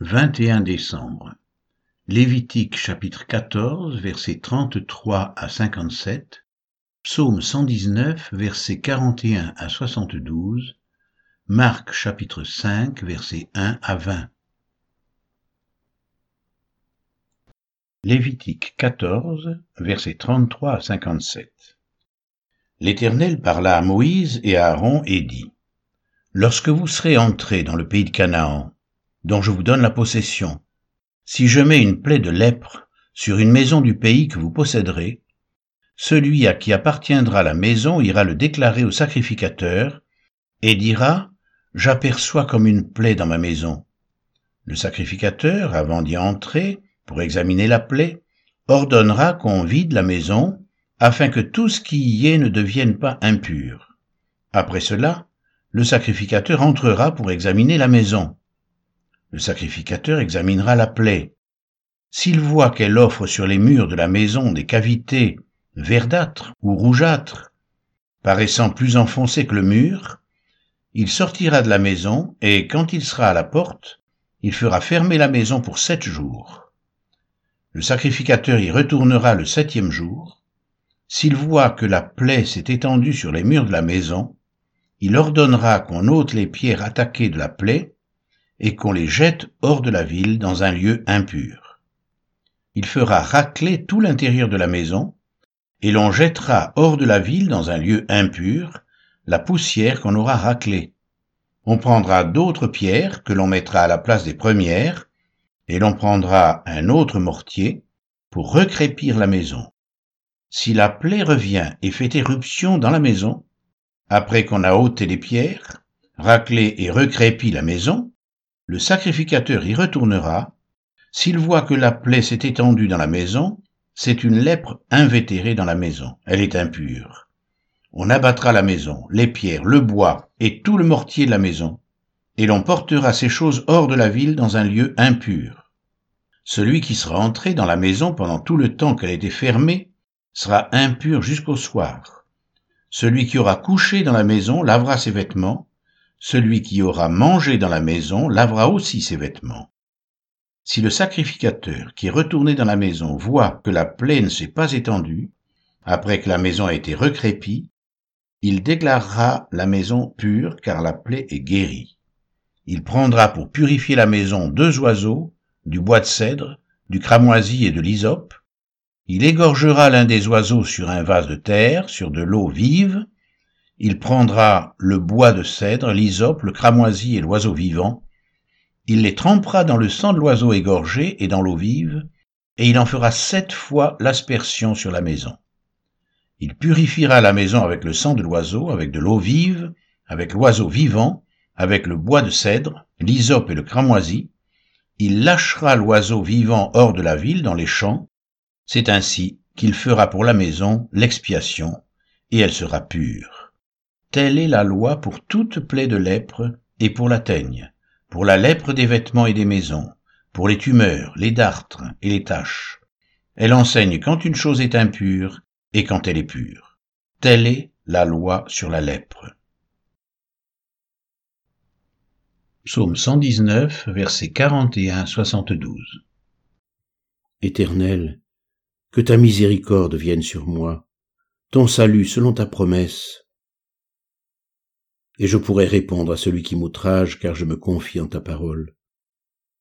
21 décembre. Lévitique chapitre 14 versets 33 à 57, Psaume 119 versets 41 à 72, Marc chapitre 5 versets 1 à 20. Lévitique 14 versets 33 à 57. L'Éternel parla à Moïse et à Aaron et dit, Lorsque vous serez entrés dans le pays de Canaan, dont je vous donne la possession. Si je mets une plaie de lèpre sur une maison du pays que vous posséderez, celui à qui appartiendra la maison ira le déclarer au sacrificateur et dira J'aperçois comme une plaie dans ma maison. Le sacrificateur, avant d'y entrer, pour examiner la plaie, ordonnera qu'on vide la maison, afin que tout ce qui y est ne devienne pas impur. Après cela, le sacrificateur entrera pour examiner la maison. Le sacrificateur examinera la plaie. S'il voit qu'elle offre sur les murs de la maison des cavités verdâtres ou rougeâtres, paraissant plus enfoncées que le mur, il sortira de la maison et quand il sera à la porte, il fera fermer la maison pour sept jours. Le sacrificateur y retournera le septième jour. S'il voit que la plaie s'est étendue sur les murs de la maison, il ordonnera qu'on ôte les pierres attaquées de la plaie et qu'on les jette hors de la ville dans un lieu impur. Il fera racler tout l'intérieur de la maison, et l'on jettera hors de la ville dans un lieu impur la poussière qu'on aura raclée. On prendra d'autres pierres que l'on mettra à la place des premières, et l'on prendra un autre mortier pour recrépir la maison. Si la plaie revient et fait éruption dans la maison, après qu'on a ôté les pierres, raclé et recrépi la maison, le sacrificateur y retournera. S'il voit que la plaie s'est étendue dans la maison, c'est une lèpre invétérée dans la maison. Elle est impure. On abattra la maison, les pierres, le bois et tout le mortier de la maison, et l'on portera ces choses hors de la ville dans un lieu impur. Celui qui sera entré dans la maison pendant tout le temps qu'elle était fermée sera impur jusqu'au soir. Celui qui aura couché dans la maison lavera ses vêtements, celui qui aura mangé dans la maison lavera aussi ses vêtements. Si le sacrificateur qui est retourné dans la maison voit que la plaie ne s'est pas étendue, après que la maison a été recrépie, il déclarera la maison pure car la plaie est guérie. Il prendra pour purifier la maison deux oiseaux, du bois de cèdre, du cramoisi et de l'hysope. Il égorgera l'un des oiseaux sur un vase de terre, sur de l'eau vive, il prendra le bois de cèdre, l'hysope, le cramoisi et l'oiseau vivant. Il les trempera dans le sang de l'oiseau égorgé et dans l'eau vive, et il en fera sept fois l'aspersion sur la maison. Il purifiera la maison avec le sang de l'oiseau, avec de l'eau vive, avec l'oiseau vivant, avec le bois de cèdre, l'hysope et le cramoisi. Il lâchera l'oiseau vivant hors de la ville dans les champs. C'est ainsi qu'il fera pour la maison l'expiation, et elle sera pure. Telle est la loi pour toute plaie de lèpre et pour la teigne, pour la lèpre des vêtements et des maisons, pour les tumeurs, les dartres et les taches. Elle enseigne quand une chose est impure et quand elle est pure. Telle est la loi sur la lèpre. Psaume 119, versets 41-72 Éternel, que ta miséricorde vienne sur moi, ton salut selon ta promesse, et je pourrais répondre à celui qui m'outrage, car je me confie en ta parole.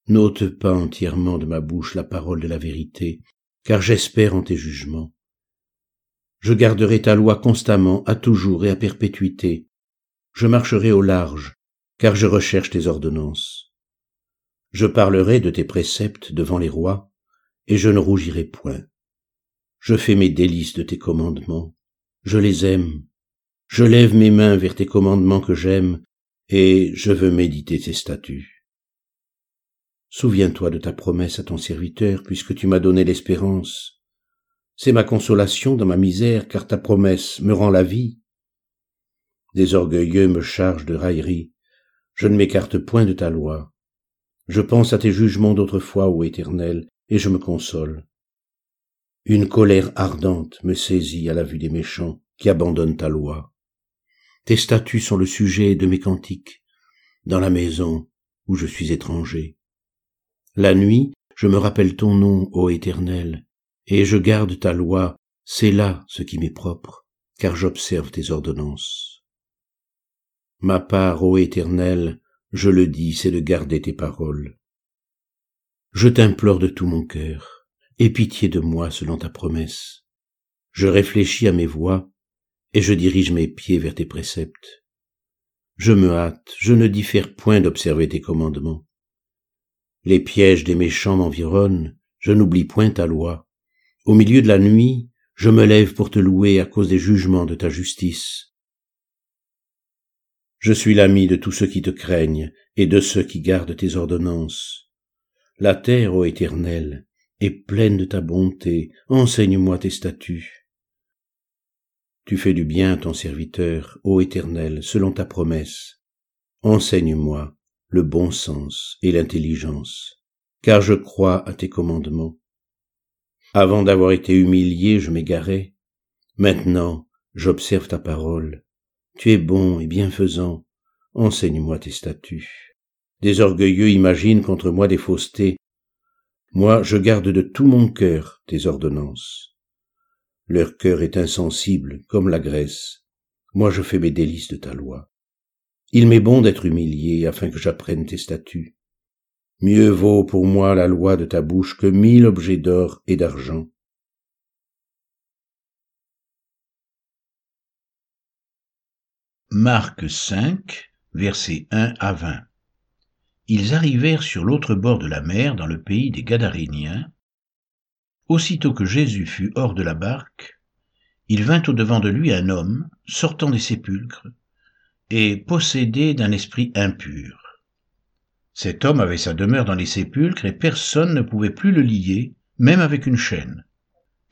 N'ôte pas entièrement de ma bouche la parole de la vérité, car j'espère en tes jugements. Je garderai ta loi constamment, à toujours et à perpétuité. Je marcherai au large, car je recherche tes ordonnances. Je parlerai de tes préceptes devant les rois, et je ne rougirai point. Je fais mes délices de tes commandements, je les aime, je lève mes mains vers tes commandements que j'aime, et je veux méditer tes statuts. Souviens-toi de ta promesse à ton serviteur, puisque tu m'as donné l'espérance. C'est ma consolation dans ma misère, car ta promesse me rend la vie. Des orgueilleux me chargent de raillerie, je ne m'écarte point de ta loi. Je pense à tes jugements d'autrefois, ô Éternel, et je me console. Une colère ardente me saisit à la vue des méchants qui abandonnent ta loi. Tes statuts sont le sujet de mes cantiques, dans la maison où je suis étranger. La nuit, je me rappelle ton nom, ô Éternel, et je garde ta loi, c'est là ce qui m'est propre, car j'observe tes ordonnances. Ma part, ô Éternel, je le dis, c'est de garder tes paroles. Je t'implore de tout mon cœur, aie pitié de moi selon ta promesse. Je réfléchis à mes voies, et je dirige mes pieds vers tes préceptes. Je me hâte, je ne diffère point d'observer tes commandements. Les pièges des méchants m'environnent, je n'oublie point ta loi. Au milieu de la nuit, je me lève pour te louer à cause des jugements de ta justice. Je suis l'ami de tous ceux qui te craignent et de ceux qui gardent tes ordonnances. La terre, ô Éternel, est pleine de ta bonté, enseigne-moi tes statuts. Tu fais du bien à ton serviteur, ô Éternel, selon ta promesse. Enseigne-moi le bon sens et l'intelligence, car je crois à tes commandements. Avant d'avoir été humilié, je m'égarais. Maintenant, j'observe ta parole. Tu es bon et bienfaisant. Enseigne-moi tes statuts. Des orgueilleux imaginent contre moi des faussetés. Moi, je garde de tout mon cœur tes ordonnances. Leur cœur est insensible comme la graisse. Moi, je fais mes délices de ta loi. Il m'est bon d'être humilié afin que j'apprenne tes statuts. Mieux vaut pour moi la loi de ta bouche que mille objets d'or et d'argent. Marc 5, versets 1 à 20. Ils arrivèrent sur l'autre bord de la mer dans le pays des Gadaréniens. Aussitôt que Jésus fut hors de la barque, il vint au-devant de lui un homme sortant des sépulcres et possédé d'un esprit impur. Cet homme avait sa demeure dans les sépulcres et personne ne pouvait plus le lier, même avec une chaîne.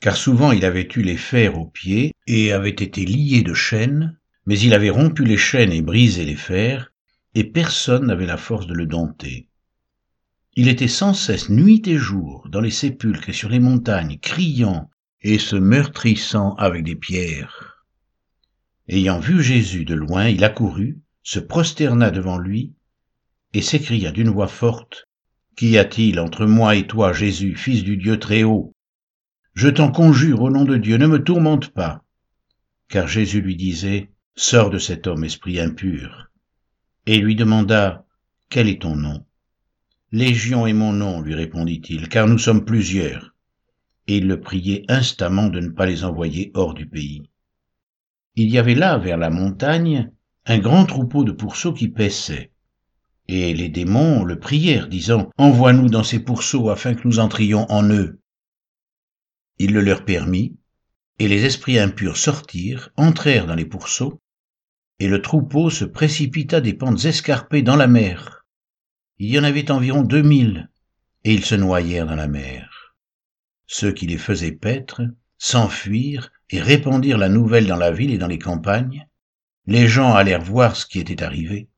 Car souvent il avait eu les fers aux pieds et avait été lié de chaînes, mais il avait rompu les chaînes et brisé les fers, et personne n'avait la force de le dompter. Il était sans cesse nuit et jour dans les sépulcres et sur les montagnes, criant et se meurtrissant avec des pierres. Ayant vu Jésus de loin, il accourut, se prosterna devant lui, et s'écria d'une voix forte, Qu'y a-t-il entre moi et toi, Jésus, fils du Dieu très haut Je t'en conjure au nom de Dieu, ne me tourmente pas. Car Jésus lui disait, Sors de cet homme, esprit impur. Et lui demanda, Quel est ton nom? Légion est mon nom, lui répondit-il, car nous sommes plusieurs. Et il le priait instamment de ne pas les envoyer hors du pays. Il y avait là, vers la montagne, un grand troupeau de pourceaux qui paissaient et les démons le prièrent, disant, Envoie-nous dans ces pourceaux afin que nous entrions en eux. Il le leur permit, et les esprits impurs sortirent, entrèrent dans les pourceaux, et le troupeau se précipita des pentes escarpées dans la mer. Il y en avait environ deux mille, et ils se noyèrent dans la mer. Ceux qui les faisaient paître s'enfuirent et répandirent la nouvelle dans la ville et dans les campagnes. Les gens allèrent voir ce qui était arrivé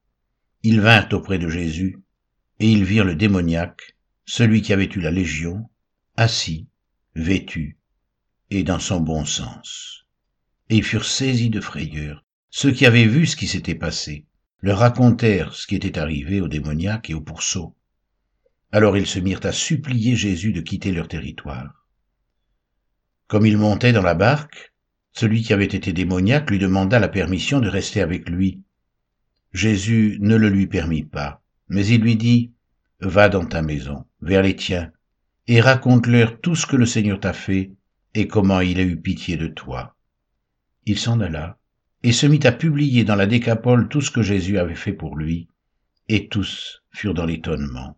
ils vinrent auprès de Jésus, et ils virent le démoniaque, celui qui avait eu la légion, assis, vêtu, et dans son bon sens. Et ils furent saisis de frayeur. Ceux qui avaient vu ce qui s'était passé leur racontèrent ce qui était arrivé au démoniaque et au pourceau. Alors ils se mirent à supplier Jésus de quitter leur territoire. Comme il montait dans la barque, celui qui avait été démoniaque lui demanda la permission de rester avec lui, Jésus ne le lui permit pas, mais il lui dit, Va dans ta maison, vers les tiens, et raconte-leur tout ce que le Seigneur t'a fait et comment il a eu pitié de toi. Il s'en alla et se mit à publier dans la décapole tout ce que Jésus avait fait pour lui, et tous furent dans l'étonnement.